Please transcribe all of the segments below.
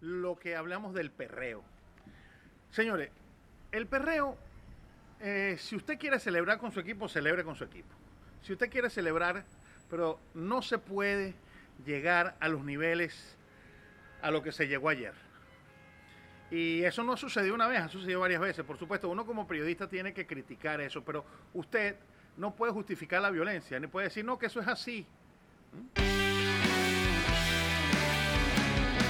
lo que hablamos del perreo. Señores, el perreo, eh, si usted quiere celebrar con su equipo, celebre con su equipo. Si usted quiere celebrar, pero no se puede llegar a los niveles a lo que se llegó ayer. Y eso no sucedió una vez, ha sucedido varias veces. Por supuesto, uno como periodista tiene que criticar eso, pero usted no puede justificar la violencia, ni puede decir, no, que eso es así.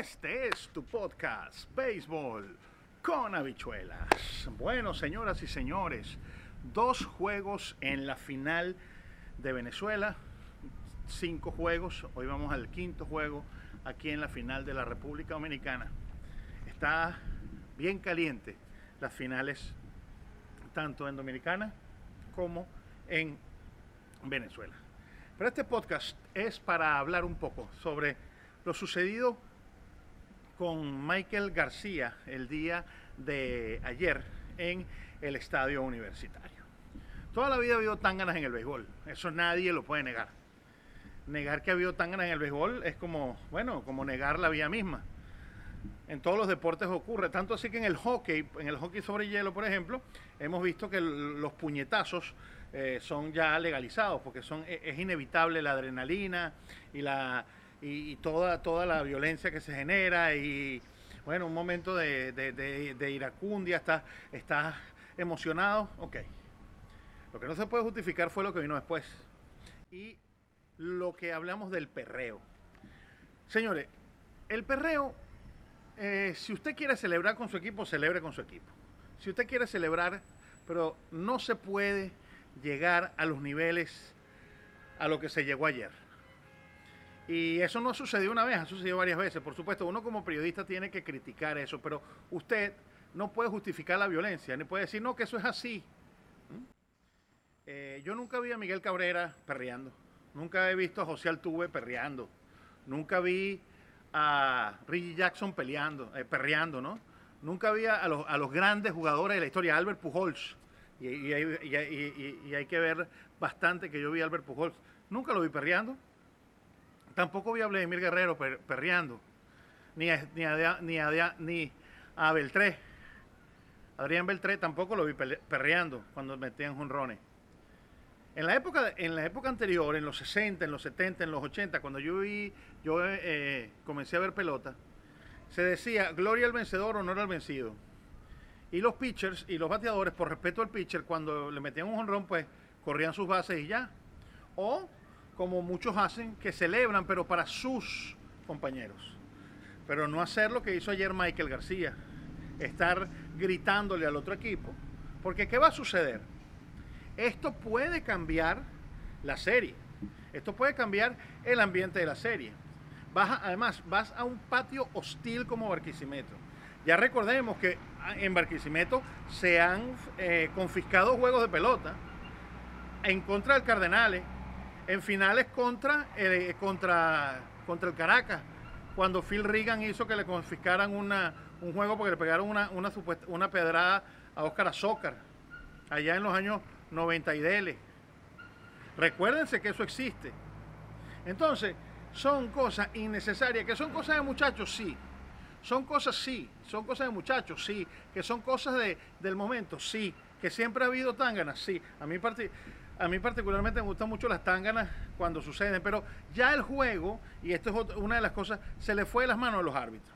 Este es tu podcast, Béisbol con habichuelas. Bueno, señoras y señores, dos juegos en la final de Venezuela, cinco juegos, hoy vamos al quinto juego aquí en la final de la República Dominicana. Está bien caliente las finales, tanto en Dominicana como en Venezuela. Pero este podcast es para hablar un poco sobre lo sucedido con Michael García el día de ayer en el estadio universitario. Toda la vida ha habido tánganas en el béisbol, eso nadie lo puede negar. Negar que ha habido tánganas en el béisbol es como, bueno, como negar la vida misma. En todos los deportes ocurre, tanto así que en el hockey, en el hockey sobre hielo, por ejemplo, hemos visto que los puñetazos eh, son ya legalizados, porque son, e, es inevitable la adrenalina y la, y, toda, toda la violencia que se genera y bueno, un momento de, iracundia, está, está emocionado, ok. Lo que no se puede justificar fue lo que vino después. Y lo que hablamos del perreo. Señores, el perreo, eh, si usted quiere celebrar con su equipo, celebre con su equipo. Si usted quiere celebrar, pero no se puede llegar a los niveles a lo que se llegó ayer. Y eso no sucedió una vez, ha sucedido varias veces. Por supuesto, uno como periodista tiene que criticar eso, pero usted no puede justificar la violencia, ni puede decir, no, que eso es así. ¿Mm? Eh, yo nunca vi a Miguel Cabrera perreando, nunca he visto a José Altuve perreando, nunca vi a Reggie Jackson peleando, eh, perreando, ¿no? Nunca vi a los, a los, grandes jugadores de la historia, Albert Pujols, y, y, y, hay que ver bastante que yo vi a Albert Pujols, nunca lo vi perreando. Tampoco vi a Vladimir Guerrero perreando, ni a, ni, ni, Beltré. Adrián Beltré tampoco lo vi perreando cuando metían jonrones. En la, época, en la época anterior, en los 60, en los 70, en los 80, cuando yo, vi, yo eh, comencé a ver pelota, se decía gloria al vencedor, honor al vencido. Y los pitchers y los bateadores, por respeto al pitcher, cuando le metían un jonrón, pues corrían sus bases y ya. O como muchos hacen, que celebran, pero para sus compañeros. Pero no hacer lo que hizo ayer Michael García, estar gritándole al otro equipo. Porque ¿qué va a suceder? Esto puede cambiar la serie. Esto puede cambiar el ambiente de la serie. Vas además, vas a un patio hostil como Barquisimeto. Ya recordemos que en Barquisimeto se han eh, confiscado juegos de pelota en contra del Cardenales, en finales contra, eh, contra, contra el Caracas, cuando Phil Reagan hizo que le confiscaran una, un juego porque le pegaron una, una, una pedrada a Oscar Azócar, allá en los años 90 y dele. Recuérdense que eso existe. Entonces, son cosas innecesarias, que son cosas de muchachos, sí. Son cosas, sí. Son cosas de muchachos, sí. Que son cosas de, del momento, sí. Que siempre ha habido tanganas, sí. A mí, a mí particularmente me gustan mucho las tanganas cuando suceden, pero ya el juego, y esto es una de las cosas, se le fue de las manos a los árbitros.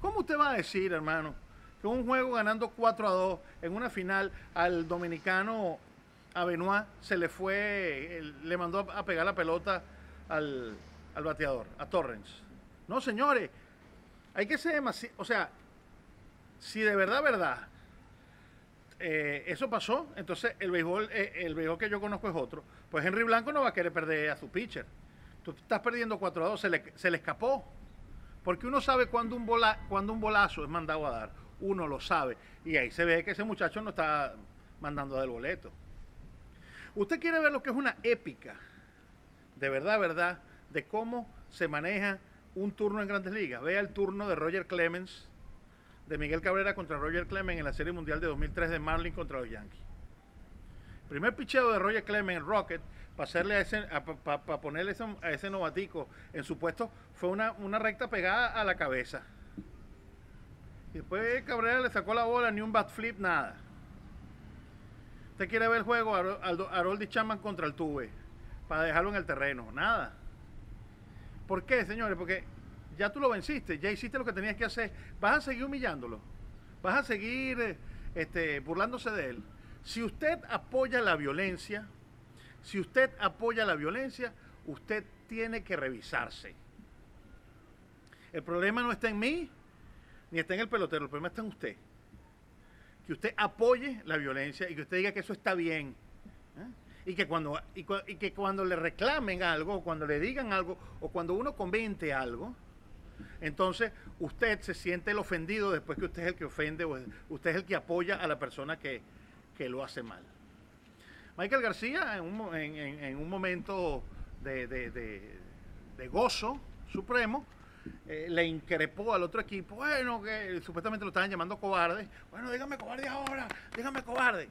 ¿Cómo usted va a decir, hermano, que un juego ganando 4 a 2 en una final al dominicano a se le fue, le mandó a pegar la pelota al, al bateador, a Torrens? No, señores, hay que ser demasiado, o sea, si de verdad, verdad, eh, eso pasó, entonces el béisbol, eh, el béisbol que yo conozco es otro. Pues Henry Blanco no va a querer perder a su pitcher. Tú estás perdiendo 4 a 2, se le, se le escapó. Porque uno sabe cuando un, bola, cuando un bolazo es mandado a dar. Uno lo sabe. Y ahí se ve que ese muchacho no está mandando del boleto. Usted quiere ver lo que es una épica, de verdad, verdad, de cómo se maneja un turno en grandes ligas. Vea el turno de Roger Clemens, de Miguel Cabrera contra Roger Clemens en la Serie Mundial de 2003 de Marlin contra los Yankees. Primer picheo de Roger Clemens en Rocket para a ese, para ponerle a ese novatico en su puesto fue una, recta pegada a la cabeza. Y después Cabrera le sacó la bola, ni un bat flip, nada. Usted quiere ver el juego, Haroldi Chapman contra el Tuve, para dejarlo en el terreno. Nada. ¿Por qué, señores? Porque ya tú lo venciste, ya hiciste lo que tenías que hacer. Vas a seguir humillándolo. Vas a seguir este, burlándose de él. Si usted apoya la violencia, si usted apoya la violencia, usted tiene que revisarse. El problema no está en mí, ni está en el pelotero, el problema está en usted. Que usted apoye la violencia y que usted diga que eso está bien. ¿eh? Y, que cuando, y, que cuando le reclamen algo, cuando le digan algo, o cuando uno comente algo, entonces usted se siente el ofendido después que usted es el que ofende o usted es el que apoya a la persona que, lo hace mal. Michael García, en un, momento de gozo supremo, eh, le increpó al otro equipo, bueno, que supuestamente lo estaban llamando cobarde, bueno, dígame cobarde ahora, dígame cobarde.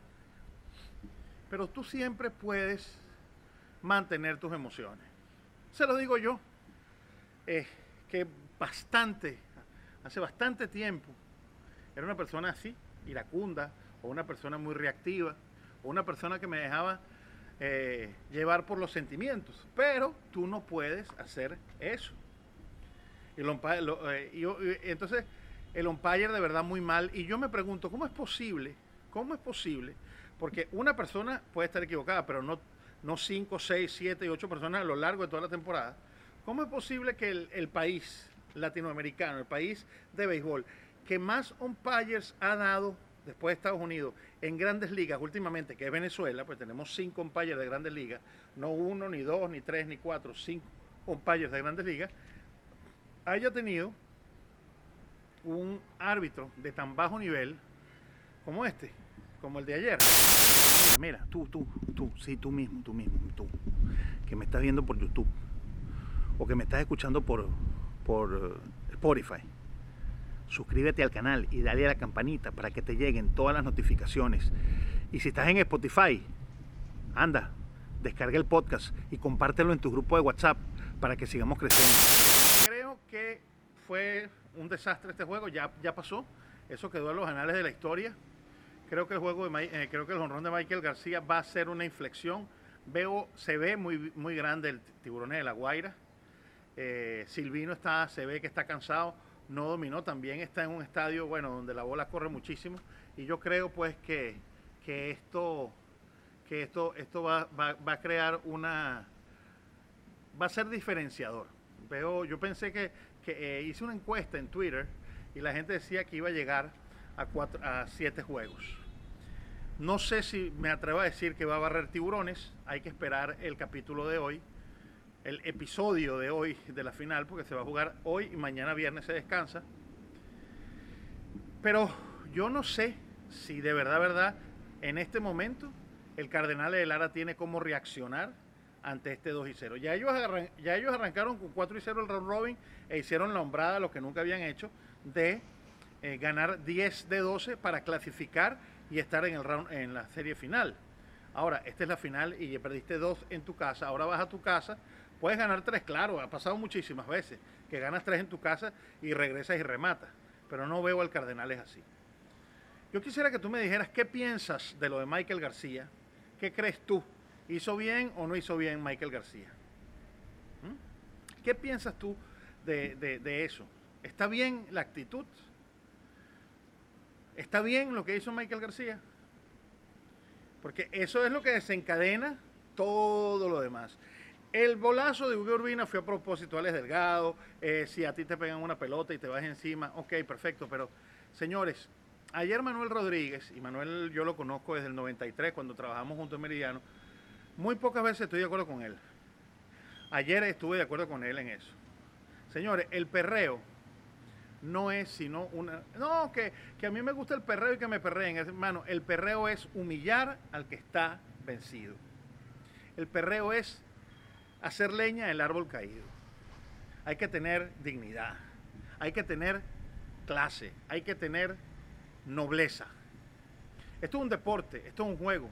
Pero tú siempre puedes mantener tus emociones. Se lo digo yo, que bastante, hace bastante tiempo, era una persona así, iracunda, o una persona muy reactiva, o una persona que me dejaba eh, llevar por los sentimientos. Pero tú no puedes hacer eso. Y, eh, entonces el umpire de verdad muy mal. Y yo me pregunto, ¿cómo es posible? ¿Cómo es posible? Porque una persona puede estar equivocada, pero no, no cinco, seis, siete y ocho personas a lo largo de toda la temporada. ¿Cómo es posible que el país latinoamericano, el país de béisbol, que más umpires ha dado después de Estados Unidos en grandes ligas últimamente, que es Venezuela, pues tenemos cinco umpires de grandes ligas, no uno, ni dos, ni tres, ni cuatro, cinco umpires de grandes ligas, haya tenido un árbitro de tan bajo nivel como este, como el de ayer. Mira, tú, tú, tú, sí, tú mismo, tú mismo, tú, que me estás viendo por YouTube o que me estás escuchando por, por eh, Spotify. Suscríbete al canal y dale a la campanita para que te lleguen todas las notificaciones. Y si estás en Spotify, anda, descarga el podcast y compártelo en tu grupo de WhatsApp para que sigamos creciendo que fue un desastre este juego, ya, ya pasó, eso quedó en los anales de la historia. Creo que el juego de eh, creo que el honrón de Michael García va a ser una inflexión. Veo, se ve muy, muy grande el tiburón de la Guaira. Eh, Silvino está, se ve que está cansado, no dominó, también está en un estadio, bueno, donde la bola corre muchísimo. Y yo creo pues que, que esto, que esto, esto va, va, va a crear una, va a ser diferenciador veo, yo pensé que, que eh, hice una encuesta en Twitter y la gente decía que iba a llegar a, cuatro, a siete juegos. No sé si me atrevo a decir que va a barrer tiburones, hay que esperar el capítulo de hoy, el episodio de hoy de la final, porque se va a jugar hoy y mañana viernes se descansa. Pero yo no sé si de verdad, verdad, en este momento el Cardenal de Lara tiene cómo reaccionar ante este 2 y 0. Ya ellos, ya ellos arrancaron con 4 y 0 el round robin e hicieron la hombrada, lo que nunca habían hecho, de eh, ganar 10 de 12 para clasificar y estar en, el round, en la serie final. Ahora, esta es la final y perdiste 2 en tu casa, ahora vas a tu casa, puedes ganar 3, claro, ha pasado muchísimas veces, que ganas 3 en tu casa y regresas y rematas, pero no veo al Cardenales así. Yo quisiera que tú me dijeras qué piensas de lo de Michael García, qué crees tú ¿Hizo bien o no hizo bien Michael García? ¿Mm? ¿Qué piensas tú de, eso? ¿Está bien la actitud? ¿Está bien lo que hizo Michael García? Porque eso es lo que desencadena todo lo demás. El bolazo de Hugo Urbina fue a propósito, Alex Delgado. Eh, si a ti te pegan una pelota y te vas encima, ok, perfecto. Pero, señores, ayer Manuel Rodríguez, y Manuel yo lo conozco desde el 93, cuando trabajamos juntos en Meridiano, muy pocas veces estoy de acuerdo con él. Ayer estuve de acuerdo con él en eso. Señores, el perreo no es sino una... No, que, que a mí me gusta el perreo y que me perreen. Hermano, el perreo es humillar al que está vencido. El perreo es hacer leña del árbol caído. Hay que tener dignidad, hay que tener clase, hay que tener nobleza. Esto es un deporte, esto es un juego.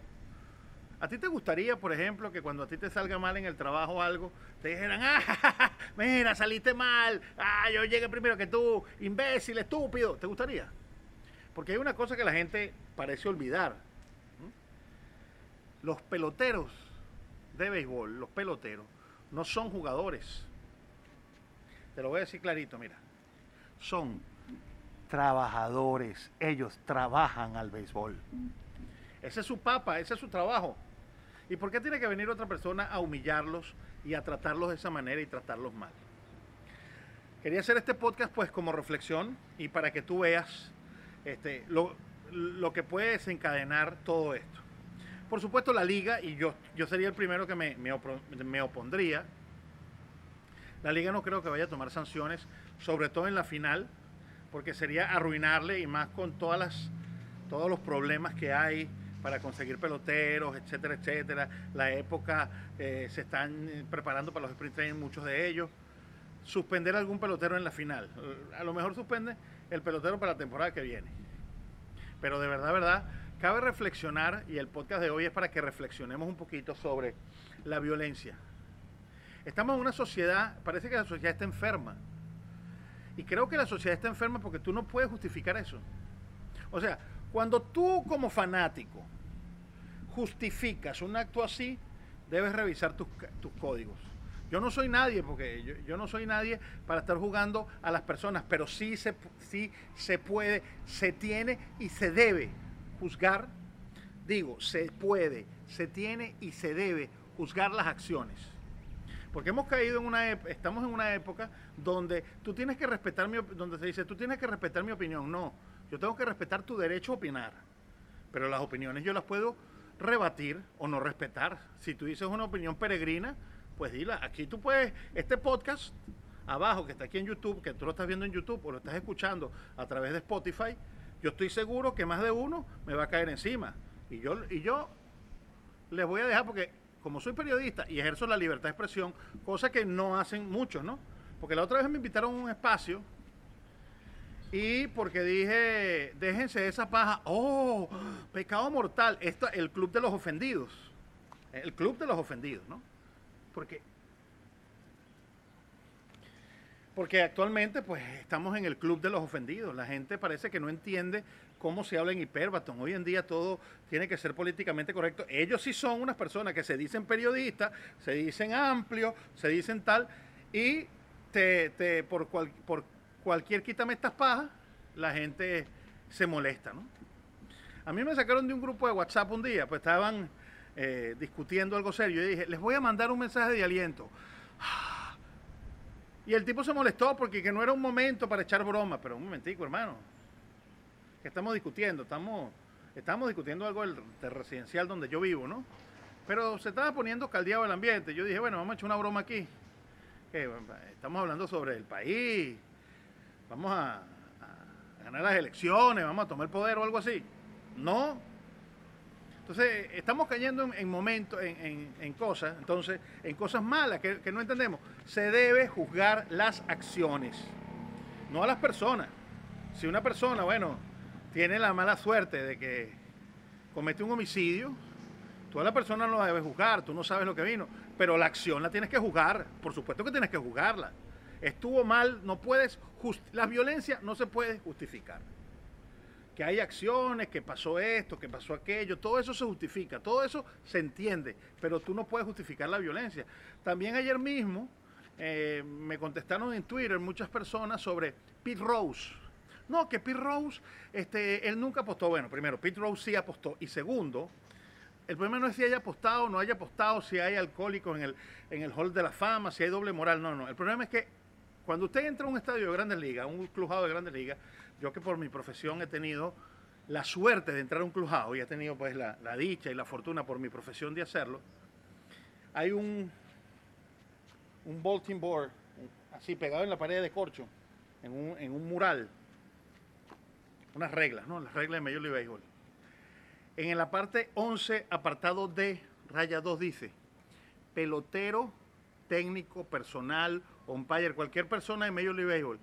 ¿A ti te gustaría, por ejemplo, que cuando a ti te salga mal en el trabajo algo, te dijeran, ah, mira, saliste mal, ah, yo llegué primero que tú, imbécil, estúpido? ¿Te gustaría? Porque hay una cosa que la gente parece olvidar. Los peloteros de béisbol, los peloteros, no son jugadores. Te lo voy a decir clarito, mira. Son trabajadores. Ellos trabajan al béisbol. Ese es su papa, ese es su trabajo. ¿Y por qué tiene que venir otra persona a humillarlos y a tratarlos de esa manera y tratarlos mal? Quería hacer este podcast pues como reflexión y para que tú veas este, lo, que puede desencadenar todo esto. Por supuesto la liga, y yo, yo sería el primero que me, me opondría, la liga no creo que vaya a tomar sanciones, sobre todo en la final, porque sería arruinarle y más con todas las, todos los problemas que hay para conseguir peloteros, etcétera, etcétera. La época eh, se están eh, preparando para los sprint training, muchos de ellos. Suspender algún pelotero en la final. A lo mejor suspende el pelotero para la temporada que viene. Pero de verdad, verdad, cabe reflexionar, y el podcast de hoy es para que reflexionemos un poquito sobre la violencia. Estamos en una sociedad, parece que la sociedad está enferma. Y creo que la sociedad está enferma porque tú no puedes justificar eso. O sea, cuando tú como fanático justificas un acto así, debes revisar tus, códigos. Yo no soy nadie, porque yo, no soy nadie para estar jugando a las personas, pero sí se, sí se puede, se tiene y se debe juzgar. Digo, se puede, se tiene y se debe juzgar las acciones. Porque hemos caído en una estamos en una época donde tú tienes que respetar mi donde se dice, tú tienes que respetar mi opinión. No, yo tengo que respetar tu derecho a opinar. Pero las opiniones yo las puedo rebatir o no respetar. Si tú dices una opinión peregrina, pues dila. Aquí tú puedes, este podcast abajo que está aquí en YouTube, que tú lo estás viendo en YouTube o lo estás escuchando a través de Spotify, yo estoy seguro que más de uno me va a caer encima. Y yo, y yo les voy a dejar porque como soy periodista y ejerzo la libertad de expresión, cosa que no hacen muchos, ¿no? Porque la otra vez me invitaron a un espacio y porque dije, déjense de esa paja, oh, pecado mortal, esto, el club de los ofendidos, el club de los ofendidos, ¿no? Porque, porque actualmente pues estamos en el club de los ofendidos, la gente parece que no entiende cómo se habla en Hiperbaton. Hoy en día todo tiene que ser políticamente correcto. Ellos sí son unas personas que se dicen periodistas, se dicen amplios, se dicen tal, y te, por, por cualquier quítame estas pajas, la gente se molesta, ¿no? A mí me sacaron de un grupo de WhatsApp un día, pues estaban eh, discutiendo algo serio. Y dije, les voy a mandar un mensaje de aliento. Y el tipo se molestó porque que no era un momento para echar broma, pero un momentico, hermano que estamos discutiendo? Estamos, estamos discutiendo algo del, residencial donde yo vivo, ¿no? Pero se estaba poniendo caldeado el ambiente. Yo dije, bueno, vamos a echar una broma aquí. estamos hablando sobre el país. Vamos a, ganar las elecciones, vamos a tomar poder o algo así. No. Entonces, estamos cayendo en, momentos, en, cosas, entonces, en cosas malas que, no entendemos. Se debe juzgar las acciones, no a las personas. Si una persona, bueno, tiene la mala suerte de que comete un homicidio, tú a la persona no la debes juzgar, tú no sabes lo que vino, pero la acción la tienes que juzgar, por supuesto que tienes que juzgarla. Estuvo mal, no puedes, la violencia no se puede justificar. Que hay acciones, que pasó esto, que pasó aquello, todo eso se justifica, todo eso se entiende, pero tú no puedes justificar la violencia. También ayer mismo eh, me contestaron en Twitter muchas personas sobre Pete Rose no, que Pete Rose, este, él nunca apostó. Bueno, primero, Pete Rose sí apostó. Y segundo, el problema no es si haya apostado o no haya apostado, si hay alcohólicos en el, en el Hall de la Fama, si hay doble moral. No, no. El problema es que cuando usted entra a un estadio de grandes ligas, un clujado de grandes ligas, yo que por mi profesión he tenido la suerte de entrar a un clujado y he tenido pues la, la dicha y la fortuna por mi profesión de hacerlo, hay un, un bolting board así pegado en la pared de corcho en un, en un mural, unas reglas, ¿no? Las reglas de Major League Baseball. En la parte 11, apartado D, raya 2 dice, pelotero, técnico, personal, umpire, cualquier persona de Major League Baseball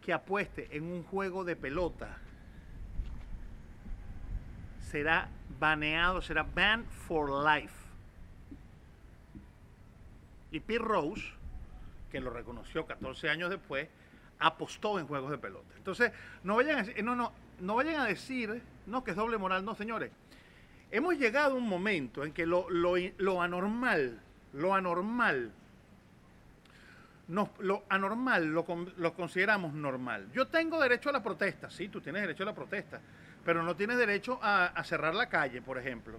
que apueste en un juego de pelota será baneado, será banned for life. Y Pete Rose, que lo reconoció 14 años después, apostó en juegos de pelota. Entonces, no vayan a, no, no, no vayan a decir, no, que es doble moral, no, señores. Hemos llegado a un momento en que lo, lo anormal, lo anormal, lo anormal lo, lo, consideramos normal. Yo tengo derecho a la protesta, sí, tú tienes derecho a la protesta, pero no tienes derecho a, cerrar la calle, por ejemplo,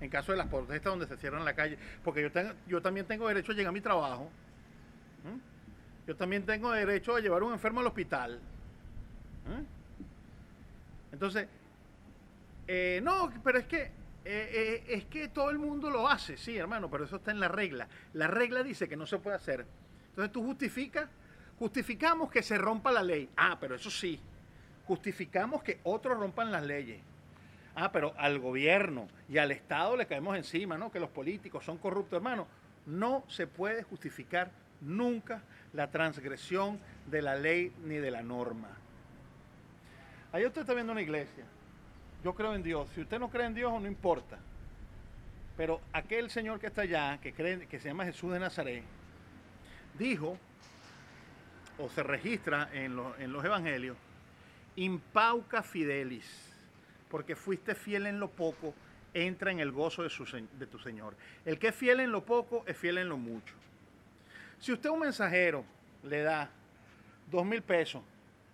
en caso de las protestas donde se cierran la calle, porque yo, tengo, yo también tengo derecho a llegar a mi trabajo, yo también tengo derecho a llevar a un enfermo al hospital. Entonces, eh, no, pero es que eh, eh, es que todo el mundo lo hace, sí, hermano, pero eso está en la regla. La regla dice que no se puede hacer. Entonces tú justificas, justificamos que se rompa la ley. Ah, pero eso sí, justificamos que otros rompan las leyes. Ah, pero al gobierno y al Estado le caemos encima, ¿no? Que los políticos son corruptos, hermano. No se puede justificar nunca la transgresión de la ley ni de la norma. Ahí usted está viendo una iglesia. Yo creo en Dios. Si usted no cree en Dios, no importa. Pero aquel señor que está allá, que, cree, que se llama Jesús de Nazaret, dijo, o se registra en, los evangelios, impauca fidelis, porque fuiste fiel en lo poco, entra en el gozo de, de tu Señor. El que es fiel en lo poco es fiel en lo mucho. Si usted un mensajero le da dos mil pesos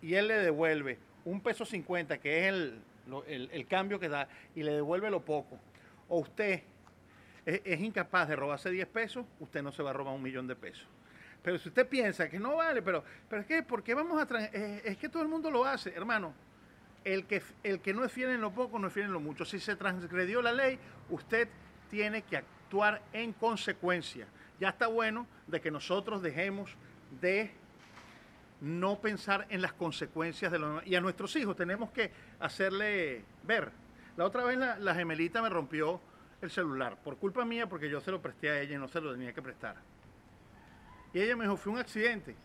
y él le devuelve un peso cincuenta, que es el, el, cambio que da, y le devuelve lo poco, o usted es, es incapaz de robarse 10 pesos, usted no se va a robar un millón de pesos. Pero si usted piensa que no vale, pero, pero es que, ¿por qué vamos a es que todo el mundo lo hace, hermano. El que, el que no es fiel en lo poco, no es fiel en lo mucho. Si se transgredió la ley, usted tiene que actuar en consecuencia. Ya está bueno de que nosotros dejemos de no pensar en las consecuencias de lo Y a nuestros hijos tenemos que hacerle ver. La otra vez la, la gemelita me rompió el celular, por culpa mía, porque yo se lo presté a ella y no se lo tenía que prestar. Y ella me dijo, fue un accidente.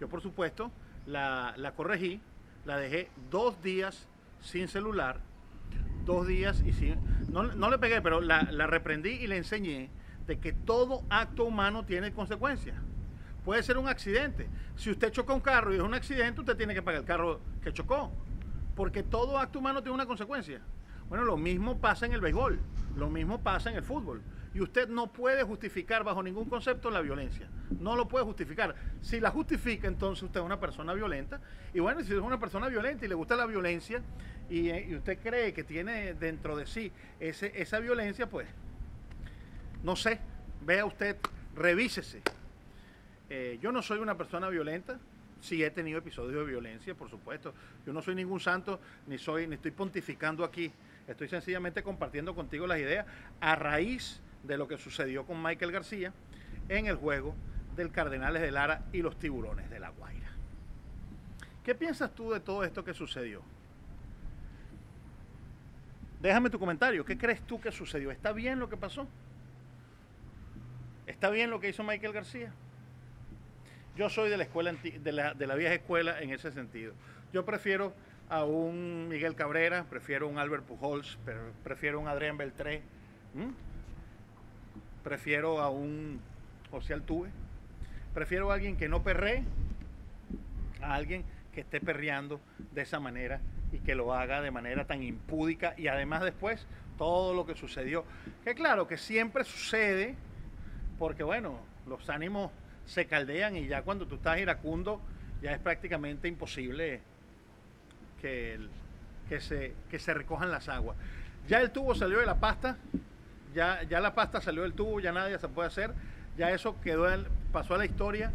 Yo, por supuesto, la, corregí, la dejé dos días sin celular, dos días y sin... No, le pegué, pero la, la, reprendí y le enseñé de que todo acto humano tiene consecuencias. Puede ser un accidente. Si usted choca un carro y es un accidente, usted tiene que pagar el carro que chocó. Porque todo acto humano tiene una consecuencia. Bueno, lo mismo pasa en el béisbol, lo mismo pasa en el fútbol. Y usted no puede justificar bajo ningún concepto la violencia. No lo puede justificar. Si la justifica, entonces usted es una persona violenta. Y bueno, si es una persona violenta y le gusta la violencia y, eh, usted cree que tiene dentro de sí ese, esa violencia, pues, no sé, vea usted, revísese. Eh, yo no soy una persona violenta, sí he tenido episodios de violencia, por supuesto. Yo no soy ningún santo, ni soy, ni estoy pontificando aquí. Estoy sencillamente compartiendo contigo las ideas a raíz de lo que sucedió con Michael García en el juego del Cardenales de Lara y los Tiburones de la Guaira. ¿Qué piensas tú de todo esto que sucedió? Déjame tu comentario. ¿Qué crees tú que sucedió? ¿Está bien lo que pasó? ¿Está bien lo que hizo Michael García? Yo soy de la escuela de la, de la vieja escuela en ese sentido. Yo prefiero a un Miguel Cabrera, prefiero un Albert Pujols, prefiero un Adrián Beltré prefiero a un José Altuve, prefiero a alguien que no perree, a alguien que esté perreando de esa manera y que lo haga de manera tan impúdica y además después todo lo que sucedió. Que claro, que siempre sucede porque bueno, los ánimos se caldean y ya cuando tú estás iracundo ya es prácticamente imposible que, se, que se recojan las aguas. Ya el tubo salió de la pasta, ya, ya la pasta salió del tubo, ya nadie se puede hacer, ya eso quedó pasó a la historia.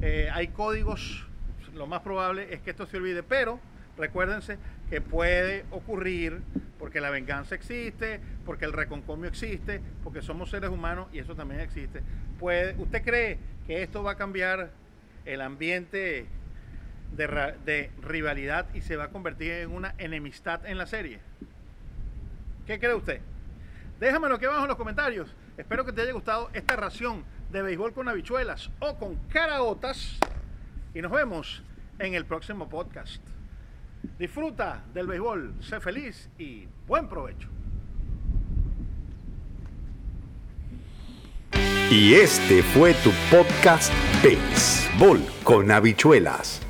Eh, hay códigos, lo más probable es que esto se olvide, pero recuérdense que puede ocurrir porque la venganza existe, porque el reconcomio existe, porque somos seres humanos y eso también existe. Puede, ¿Usted cree que esto va a cambiar el ambiente de, rivalidad y se va a convertir en una enemistad en la serie? ¿Qué cree usted? Déjamelo aquí abajo en los comentarios. Espero que te haya gustado esta ración de béisbol con habichuelas o con caraotas. Y nos vemos en el próximo podcast. Disfruta del béisbol, sé feliz y buen provecho. Y este fue tu podcast Béisbol con habichuelas.